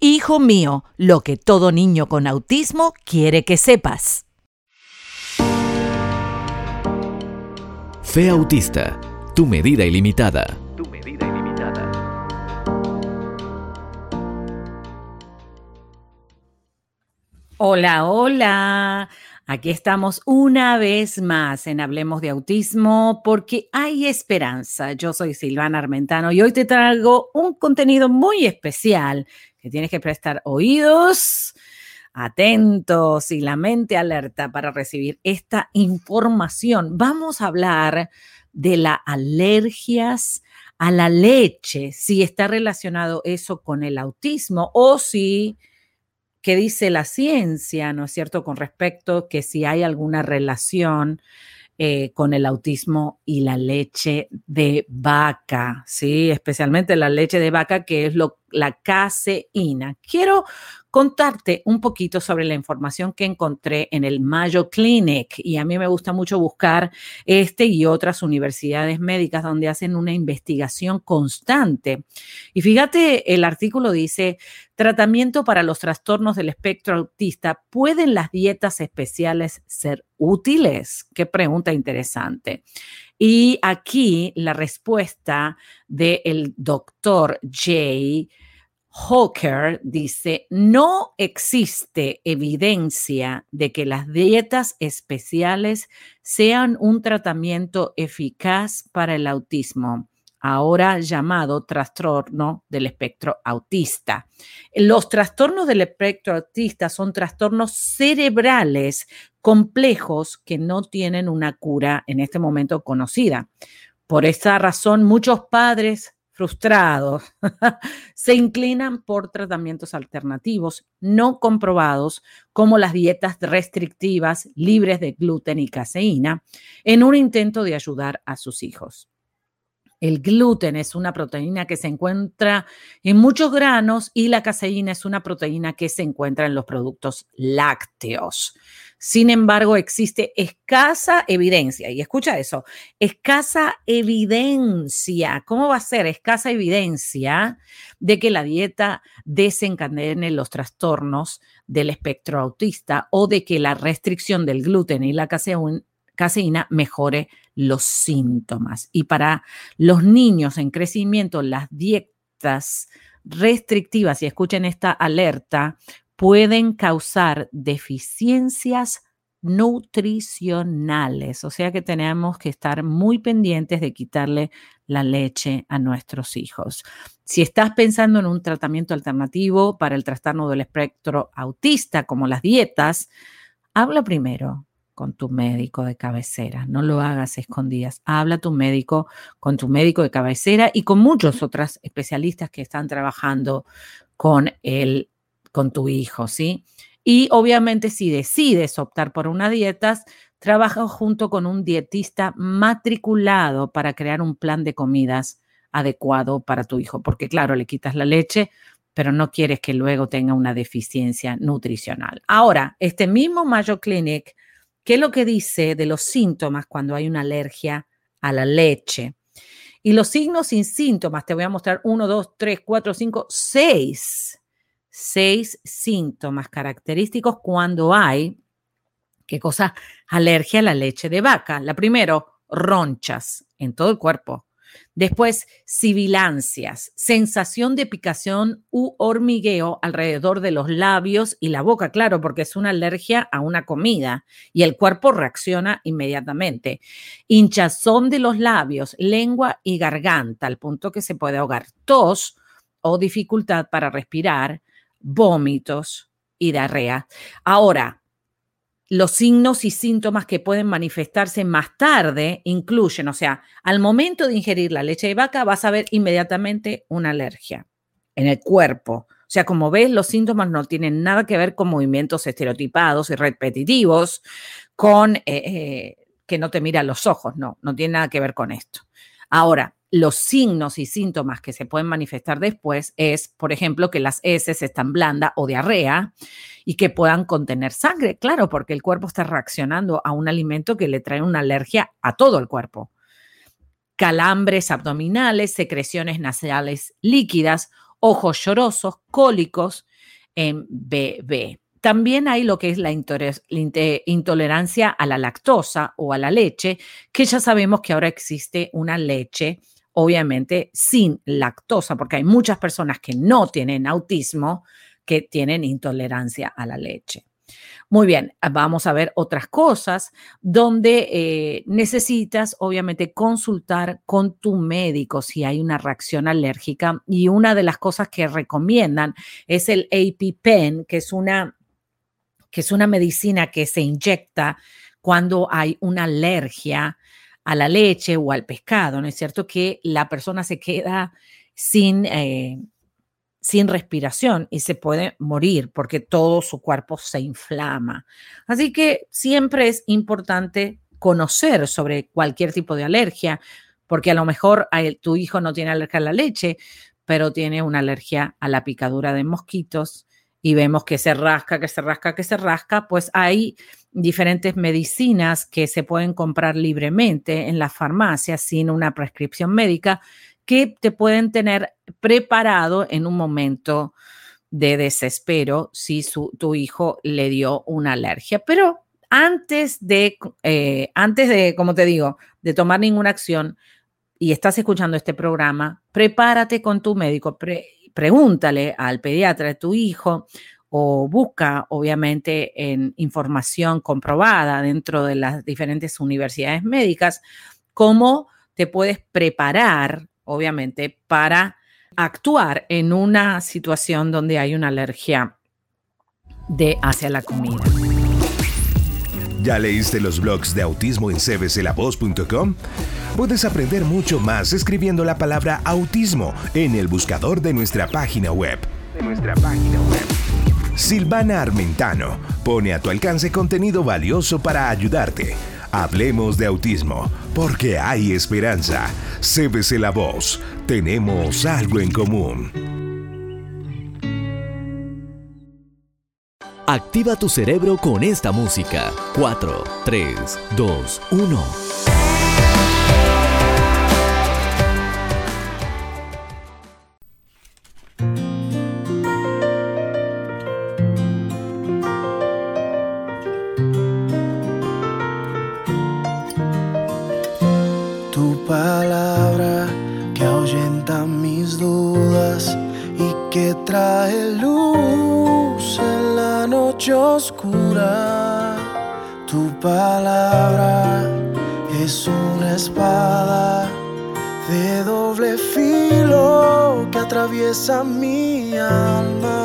Hijo mío, lo que todo niño con autismo quiere que sepas. Fe Autista, tu medida ilimitada. Tu medida ilimitada. Hola, hola. Aquí estamos una vez más en Hablemos de Autismo porque hay esperanza. Yo soy Silvana Armentano y hoy te traigo un contenido muy especial que tienes que prestar oídos atentos y la mente alerta para recibir esta información. Vamos a hablar de las alergias a la leche, si está relacionado eso con el autismo o si, ¿qué dice la ciencia, no es cierto?, con respecto que si hay alguna relación eh, con el autismo y la leche de vaca, ¿sí? Especialmente la leche de vaca, que es lo, la caseína. Quiero contarte un poquito sobre la información que encontré en el Mayo Clinic. Y a mí me gusta mucho buscar este y otras universidades médicas donde hacen una investigación constante. Y fíjate, el artículo dice, tratamiento para los trastornos del espectro autista, ¿pueden las dietas especiales ser útiles? Qué pregunta interesante. Y aquí la respuesta del doctor Jay Hawker dice, no existe evidencia de que las dietas especiales sean un tratamiento eficaz para el autismo, ahora llamado trastorno del espectro autista. Los trastornos del espectro autista son trastornos cerebrales complejos que no tienen una cura en este momento conocida. Por esta razón, muchos padres frustrados, se inclinan por tratamientos alternativos no comprobados como las dietas restrictivas libres de gluten y caseína en un intento de ayudar a sus hijos. El gluten es una proteína que se encuentra en muchos granos y la caseína es una proteína que se encuentra en los productos lácteos. Sin embargo, existe escasa evidencia, y escucha eso, escasa evidencia. ¿Cómo va a ser escasa evidencia de que la dieta desencadene los trastornos del espectro autista o de que la restricción del gluten y la caseína mejore los síntomas. Y para los niños en crecimiento, las dietas restrictivas, y escuchen esta alerta, pueden causar deficiencias nutricionales, o sea que tenemos que estar muy pendientes de quitarle la leche a nuestros hijos. Si estás pensando en un tratamiento alternativo para el trastorno del espectro autista, como las dietas, habla primero con tu médico de cabecera. No lo hagas escondidas. Habla tu médico con tu médico de cabecera y con muchos otros especialistas que están trabajando con el, con tu hijo, ¿sí? Y obviamente si decides optar por una dieta, trabaja junto con un dietista matriculado para crear un plan de comidas adecuado para tu hijo, porque claro, le quitas la leche, pero no quieres que luego tenga una deficiencia nutricional. Ahora, este mismo Mayo Clinic ¿Qué es lo que dice de los síntomas cuando hay una alergia a la leche? Y los signos sin síntomas, te voy a mostrar uno, dos, tres, cuatro, cinco, seis. Seis síntomas característicos cuando hay, ¿qué cosa? Alergia a la leche de vaca. La primero, ronchas en todo el cuerpo. Después, sibilancias, sensación de picación u hormigueo alrededor de los labios y la boca, claro, porque es una alergia a una comida y el cuerpo reacciona inmediatamente. Hinchazón de los labios, lengua y garganta, al punto que se puede ahogar. Tos o dificultad para respirar, vómitos y diarrea. Ahora, los signos y síntomas que pueden manifestarse más tarde incluyen, o sea, al momento de ingerir la leche de vaca vas a ver inmediatamente una alergia en el cuerpo, O sea, como ves, los síntomas no tienen nada que ver con movimientos estereotipados y repetitivos, con eh, eh, que no te mira los ojos, no, no tiene nada que ver con esto. Ahora, los signos y síntomas que se pueden manifestar después es, por ejemplo, que las heces están blandas o diarrea y que puedan contener sangre, claro, porque el cuerpo está reaccionando a un alimento que le trae una alergia a todo el cuerpo. Calambres abdominales, secreciones nasales líquidas, ojos llorosos, cólicos en bebé. También hay lo que es la intolerancia a la lactosa o a la leche, que ya sabemos que ahora existe una leche obviamente sin lactosa, porque hay muchas personas que no tienen autismo que tienen intolerancia a la leche. Muy bien, vamos a ver otras cosas donde eh, necesitas obviamente consultar con tu médico si hay una reacción alérgica y una de las cosas que recomiendan es el APPEN, que es una, que es una medicina que se inyecta cuando hay una alergia a la leche o al pescado, ¿no es cierto? Que la persona se queda sin, eh, sin respiración y se puede morir porque todo su cuerpo se inflama. Así que siempre es importante conocer sobre cualquier tipo de alergia, porque a lo mejor tu hijo no tiene alergia a la leche, pero tiene una alergia a la picadura de mosquitos y vemos que se rasca, que se rasca, que se rasca, pues hay diferentes medicinas que se pueden comprar libremente en la farmacia sin una prescripción médica que te pueden tener preparado en un momento de desespero si tu hijo le dio una alergia. Pero antes de, eh, antes de, como te digo, de tomar ninguna acción y estás escuchando este programa, prepárate con tu médico, pregúntale al pediatra de tu hijo o busca, obviamente, en información comprobada dentro de las diferentes universidades médicas, cómo te puedes preparar, obviamente, para actuar en una situación donde hay una alergia de hacia la comida. ¿Ya leíste los blogs de autismo en cbclavoz.com? Puedes aprender mucho más escribiendo la palabra autismo en el buscador de nuestra página web. De nuestra página web Silvana Armentano pone a tu alcance contenido valioso para ayudarte. Hablemos de autismo, porque hay esperanza. Cébese la voz. Tenemos algo en común. Activa tu cerebro con esta música. 4, 3, 2, 1. Mi alma.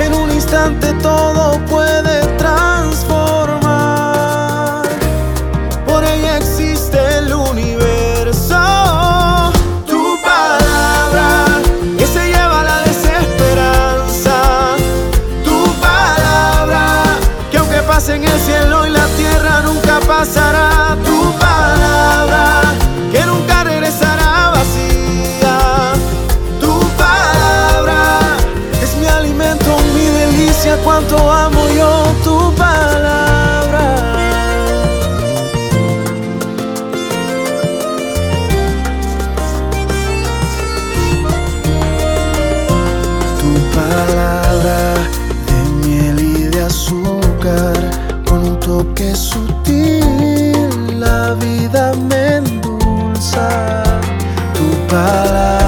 En un instante todo puede cuánto amo yo tu palabra. Tu palabra de miel y de azúcar, con un toque sutil, la vida me endulza. Tu palabra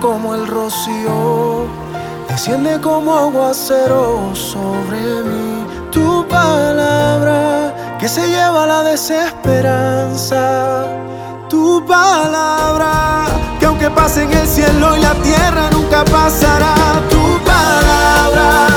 como el rocío, desciende como aguacero sobre mí. Tu palabra que se lleva la desesperanza, tu palabra que aunque pase en el cielo y la tierra nunca pasará tu palabra,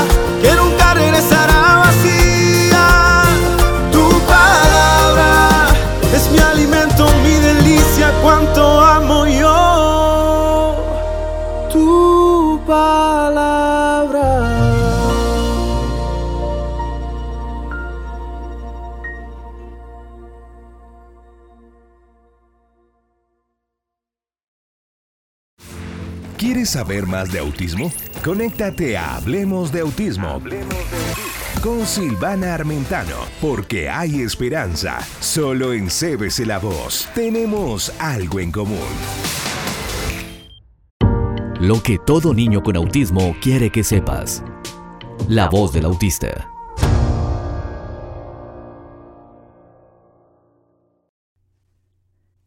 saber más de autismo? Conéctate a Hablemos de Autismo. Con Silvana Armentano, porque hay esperanza. Solo en CBC La Voz tenemos algo en común. Lo que todo niño con autismo quiere que sepas. La voz del autista.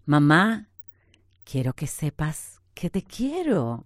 Mamá, quiero que sepas que te quiero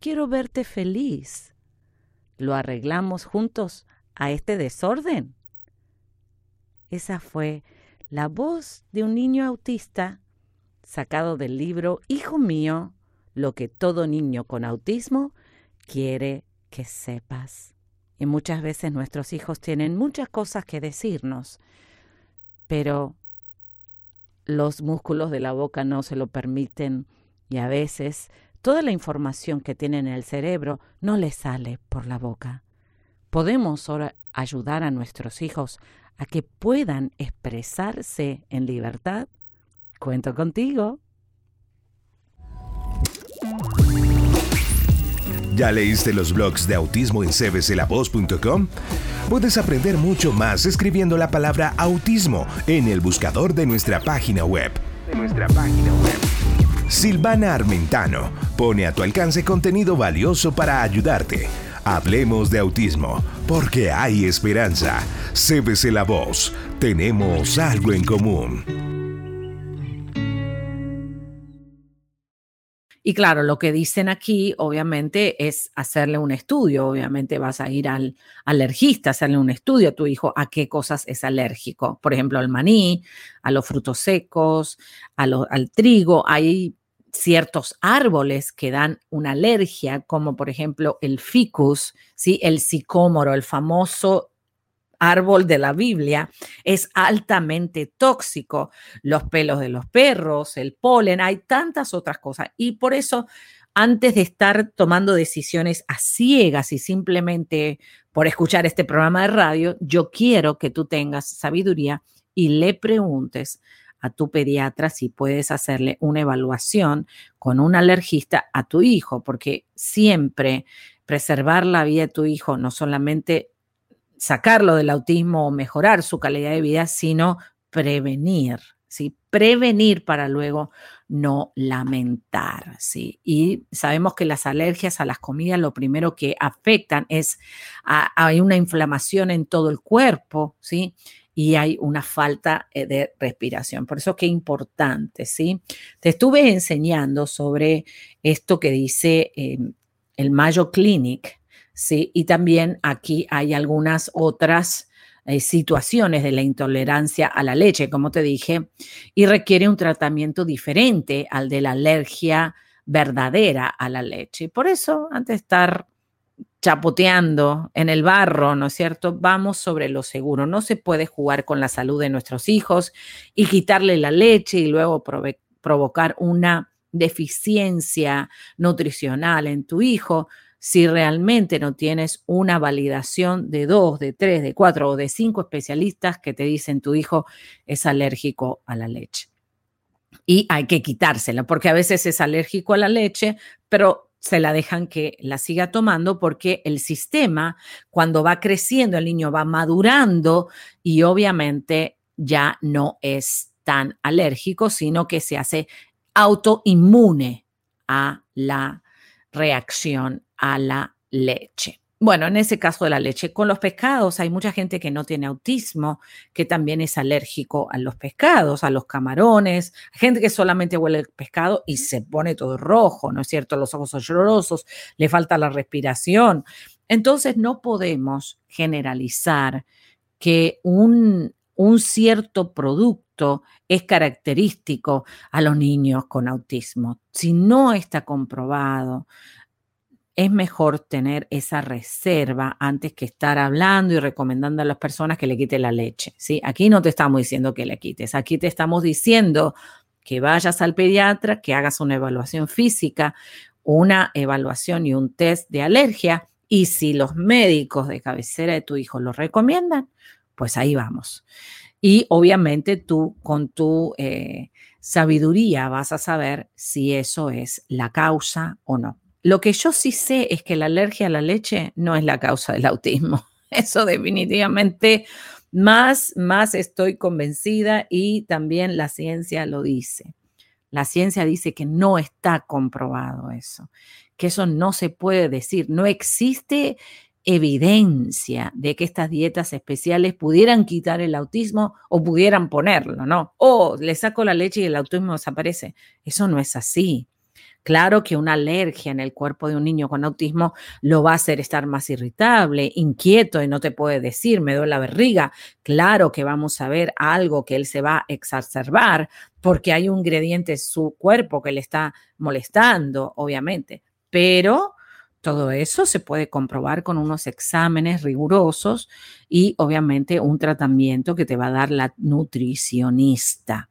Quiero verte feliz. ¿Lo arreglamos juntos a este desorden? Esa fue la voz de un niño autista sacado del libro Hijo mío, lo que todo niño con autismo quiere que sepas. Y muchas veces nuestros hijos tienen muchas cosas que decirnos, pero los músculos de la boca no se lo permiten y a veces toda la información que tienen en el cerebro no les sale por la boca. Podemos ahora ayudar a nuestros hijos a que puedan expresarse en libertad. Cuento contigo. ¿Ya leíste los blogs de autismo en cbclavoz.com? Puedes aprender mucho más escribiendo la palabra autismo en el buscador de nuestra página web. De nuestra página web. Silvana Armentano pone a tu alcance contenido valioso para ayudarte. Hablemos de autismo, porque hay esperanza. CBC La Voz, tenemos algo en común. Y claro, lo que dicen aquí, obviamente, es hacerle un estudio. Obviamente vas a ir al alergista, hacerle un estudio a tu hijo a qué cosas es alérgico. Por ejemplo, al maní, a los frutos secos, a lo- al trigo. Hay ciertos árboles que dan una alergia, como por ejemplo el ficus, ¿sí? el sicómoro, el famoso árbol de la Biblia, es altamente tóxico. Los pelos de los perros, el polen, hay tantas otras cosas. Y por eso, antes de estar tomando decisiones a ciegas y simplemente por escuchar este programa de radio, yo quiero que tú tengas sabiduría y le preguntes a tu pediatra si puedes hacerle una evaluación con un alergista a tu hijo, porque siempre preservar la vida de tu hijo no solamente sacarlo del autismo o mejorar su calidad de vida, sino prevenir, ¿sí? Prevenir para luego no lamentar. Y sabemos que las alergias a las comidas lo primero que afectan es, hay una inflamación en todo el cuerpo, ¿sí? Y hay una falta eh, de respiración. Por eso qué importante, ¿sí? Te estuve enseñando sobre esto que dice eh, el Mayo Clinic, ¿sí? Y también aquí hay algunas otras eh, situaciones de la intolerancia a la leche, como te dije, y requiere un tratamiento diferente al de la alergia verdadera a la leche. Y por eso, antes de estar chapoteando en el barro, ¿no es cierto? Vamos sobre lo seguro. No se puede jugar con la salud de nuestros hijos y quitarle la leche y luego provocar una deficiencia nutricional en tu hijo si realmente no tienes una validación de dos, de tres, de cuatro o de cinco especialistas que te dicen tu hijo es alérgico a la leche. Y hay que quitársela, porque a veces es alérgico a la leche, pero se la dejan que la siga tomando porque el sistema, cuando va creciendo, el niño va madurando y obviamente ya no es tan alérgico, sino que se hace autoinmune a la reacción a la leche. Bueno, en ese caso de la leche, con los pescados hay mucha gente que no tiene autismo, que también es alérgico a los pescados, a los camarones, gente que solamente huele el pescado y se pone todo rojo, ¿no es cierto? Los ojos son llorosos, le falta la respiración. Entonces no podemos generalizar que un, un cierto producto es característico a los niños con autismo. Si no está comprobado, es mejor tener esa reserva antes que estar hablando y recomendando a las personas que le quite la leche. ¿sí? Aquí no te estamos diciendo que le quites, aquí te estamos diciendo que vayas al pediatra, que hagas una evaluación física, una evaluación y un test de alergia. Y si los médicos de cabecera de tu hijo lo recomiendan, pues ahí vamos. Y obviamente tú con tu eh, sabiduría vas a saber si eso es la causa o no. Lo que yo sí sé es que la alergia a la leche no es la causa del autismo. Eso definitivamente más, más estoy convencida y también la ciencia lo dice. La ciencia dice que no está comprobado eso, que eso no se puede decir. No existe evidencia de que estas dietas especiales pudieran quitar el autismo o pudieran ponerlo, ¿no? O le saco la leche y el autismo desaparece. Eso no es así. Claro que una alergia en el cuerpo de un niño con autismo lo va a hacer estar más irritable, inquieto y no te puede decir, me duele la barriga. Claro que vamos a ver algo que él se va a exacerbar porque hay un ingrediente en su cuerpo que le está molestando, obviamente. Pero todo eso se puede comprobar con unos exámenes rigurosos y obviamente un tratamiento que te va a dar la nutricionista.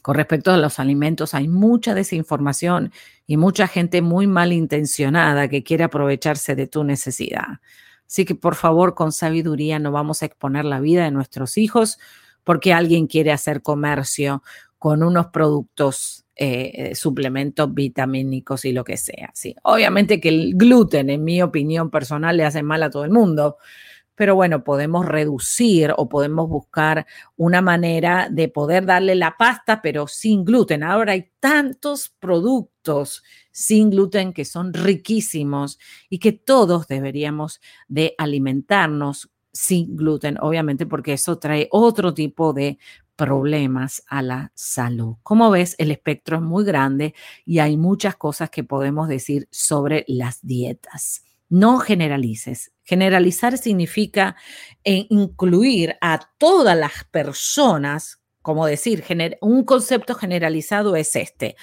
Con respecto a los alimentos, hay mucha desinformación y mucha gente muy malintencionada que quiere aprovecharse de tu necesidad. Así que por favor, con sabiduría no vamos a exponer la vida de nuestros hijos porque alguien quiere hacer comercio con unos productos, eh, suplementos vitamínicos y lo que sea. Sí, obviamente que el gluten, en mi opinión personal, le hace mal a todo el mundo, pero bueno, podemos reducir o podemos buscar una manera de poder darle la pasta, pero sin gluten. Ahora hay tantos productos sin gluten que son riquísimos y que todos deberíamos de alimentarnos sin gluten, obviamente, porque eso trae otro tipo de problemas a la salud. Como ves, el espectro es muy grande y hay muchas cosas que podemos decir sobre las dietas. No generalices. Generalizar significa eh, incluir a todas las personas, como decir, un concepto generalizado es este.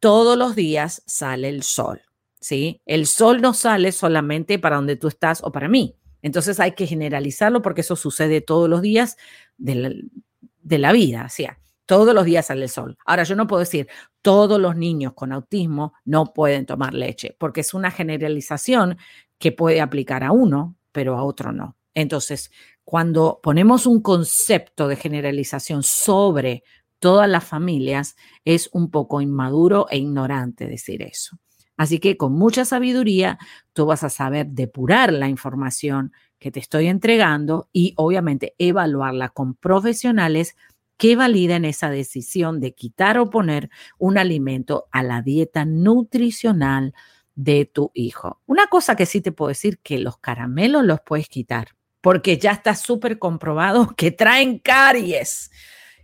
Todos los días sale el sol, ¿sí? El sol no sale solamente para donde tú estás o para mí. Entonces hay que generalizarlo porque eso sucede todos los días de la vida, ¿sí? Todos los días sale el sol. Ahora, yo no puedo decir, todos los niños con autismo no pueden tomar leche, porque es una generalización que puede aplicar a uno, pero a otro no. Entonces, cuando ponemos un concepto de generalización sobre todas las familias, es un poco inmaduro e ignorante decir eso. Así que con mucha sabiduría, tú vas a saber depurar la información que te estoy entregando y obviamente evaluarla con profesionales que validen esa decisión de quitar o poner un alimento a la dieta nutricional de tu hijo. Una cosa que sí te puedo decir que los caramelos los puedes quitar porque ya está súper comprobado que traen caries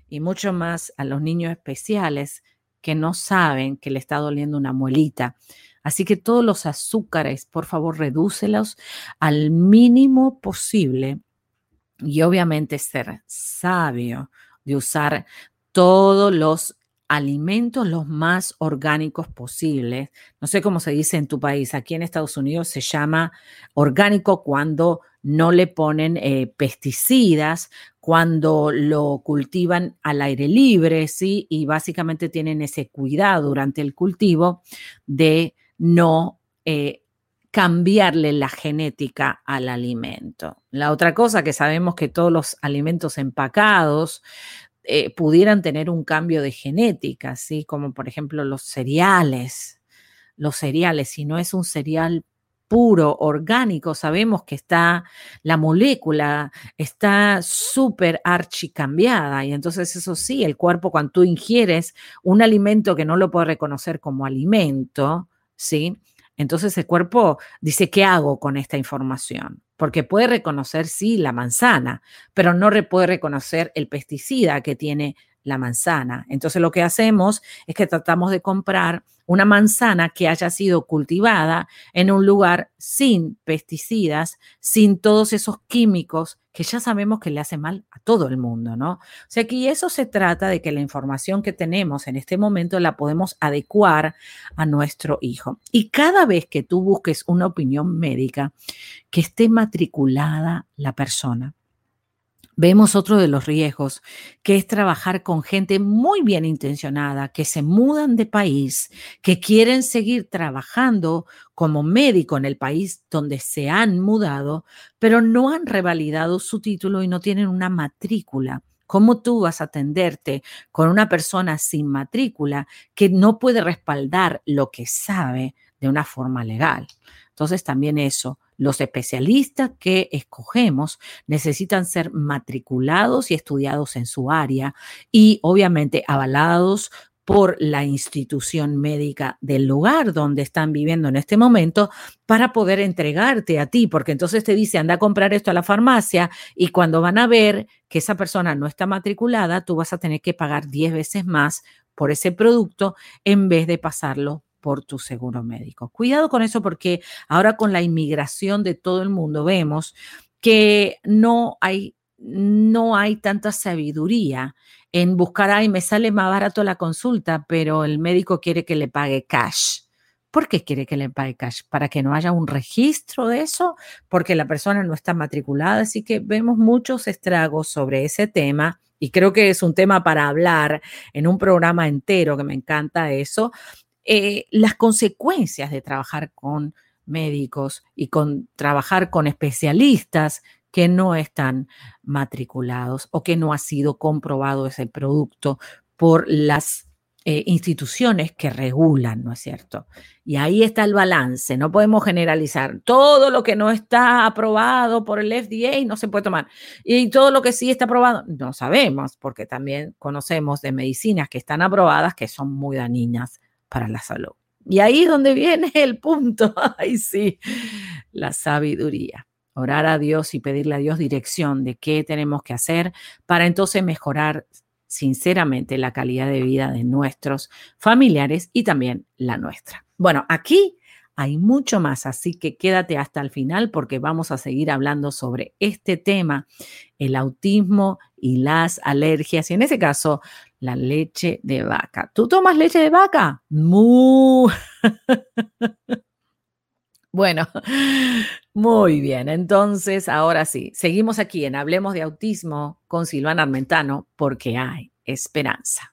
y mucho más a los niños especiales que no saben que le está doliendo una muelita. Así que todos los azúcares, por favor, redúcelos al mínimo posible y obviamente ser sabio de usar todos los alimentos los más orgánicos posibles. No sé cómo se dice en tu país. Aquí en Estados Unidos se llama orgánico cuando no le ponen eh, pesticidas, cuando lo cultivan al aire libre, ¿sí? Y básicamente tienen ese cuidado durante el cultivo de no eh, cambiarle la genética al alimento. La otra cosa que sabemos que todos los alimentos empacados eh, pudieran tener un cambio de genética, así como por ejemplo los cereales. Los cereales, si no es un cereal puro, orgánico, sabemos que está la molécula, está súper archicambiada y entonces eso sí, el cuerpo cuando tú ingieres un alimento que no lo puede reconocer como alimento, ¿sí? Entonces el cuerpo dice, ¿qué hago con esta información? Porque puede reconocer, sí, la manzana, pero no puede reconocer el pesticida que tiene la manzana. Entonces lo que hacemos es que tratamos de comprar una manzana que haya sido cultivada en un lugar sin pesticidas, sin todos esos químicos que ya sabemos que le hace mal a todo el mundo, ¿no? O sea que eso se trata de que la información que tenemos en este momento la podemos adecuar a nuestro hijo. Y cada vez que tú busques una opinión médica, que esté matriculada la persona Vemos otro de los riesgos, que es trabajar con gente muy bien intencionada, que se mudan de país, que quieren seguir trabajando como médico en el país donde se han mudado, pero no han revalidado su título y no tienen una matrícula. ¿Cómo tú vas a atenderte con una persona sin matrícula que no puede respaldar lo que sabe de una forma legal? Entonces también eso, los especialistas que escogemos necesitan ser matriculados y estudiados en su área y obviamente avalados por la institución médica del lugar donde están viviendo en este momento para poder entregarte a ti, porque entonces te dice, anda a comprar esto a la farmacia y cuando van a ver que esa persona no está matriculada, tú vas a tener que pagar 10 veces más por ese producto en vez de pasarlo por tu seguro médico. Cuidado con eso porque ahora con la inmigración de todo el mundo vemos que no hay, no hay tanta sabiduría en buscar, ay, me sale más barato la consulta, pero el médico quiere que le pague cash. ¿Por qué quiere que le pague cash? ¿Para que no haya un registro de eso? Porque la persona no está matriculada. Así que vemos muchos estragos sobre ese tema y creo que es un tema para hablar en un programa entero, que me encanta eso, eh, las consecuencias de trabajar con médicos y con trabajar con especialistas que no están matriculados o que no ha sido comprobado ese producto por las eh, instituciones que regulan, ¿no es cierto? Y ahí está el balance, no podemos generalizar. Todo lo que no está aprobado por el FDA no se puede tomar. Y todo lo que sí está aprobado, no sabemos, porque también conocemos de medicinas que están aprobadas que son muy dañinas para la salud. Y ahí es donde viene el punto. Ay, sí, la sabiduría. Orar a Dios y pedirle a Dios dirección de qué tenemos que hacer para entonces mejorar sinceramente la calidad de vida de nuestros familiares y también la nuestra. Bueno, aquí hay mucho más, así que quédate hasta el final porque vamos a seguir hablando sobre este tema, el autismo y las alergias, y en ese caso, la leche de vaca. ¿Tú tomas leche de vaca? Muy. bueno, muy bien. Entonces, ahora sí, seguimos aquí en Hablemos de Autismo con Silvana Armentano porque hay esperanza.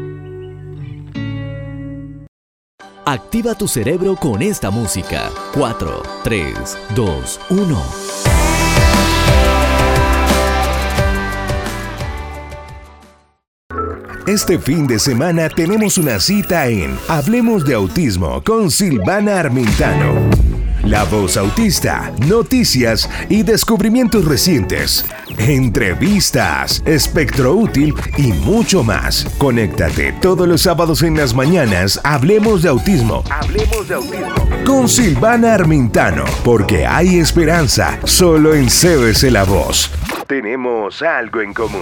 Activa tu cerebro con esta música. 4, 3, 2, 1. Este fin de semana tenemos una cita en Hablemos de Autismo con Silvana Armintano. La voz autista, noticias y descubrimientos recientes, entrevistas, espectro útil y mucho más. Conéctate todos los sábados en las mañanas. Hablemos de autismo. Hablemos de autismo. Con Silvana Armintano, porque hay esperanza solo en CBC La Voz. Tenemos algo en común.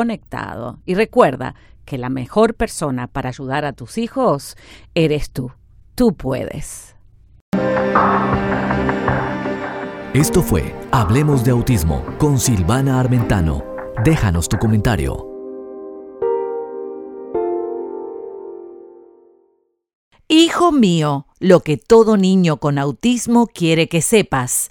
conectado. Y recuerda que la mejor persona para ayudar a tus hijos eres tú. Tú puedes. Esto fue Hablemos de Autismo con Silvana Armentano. Déjanos tu comentario. Hijo mío, lo que todo niño con autismo quiere que sepas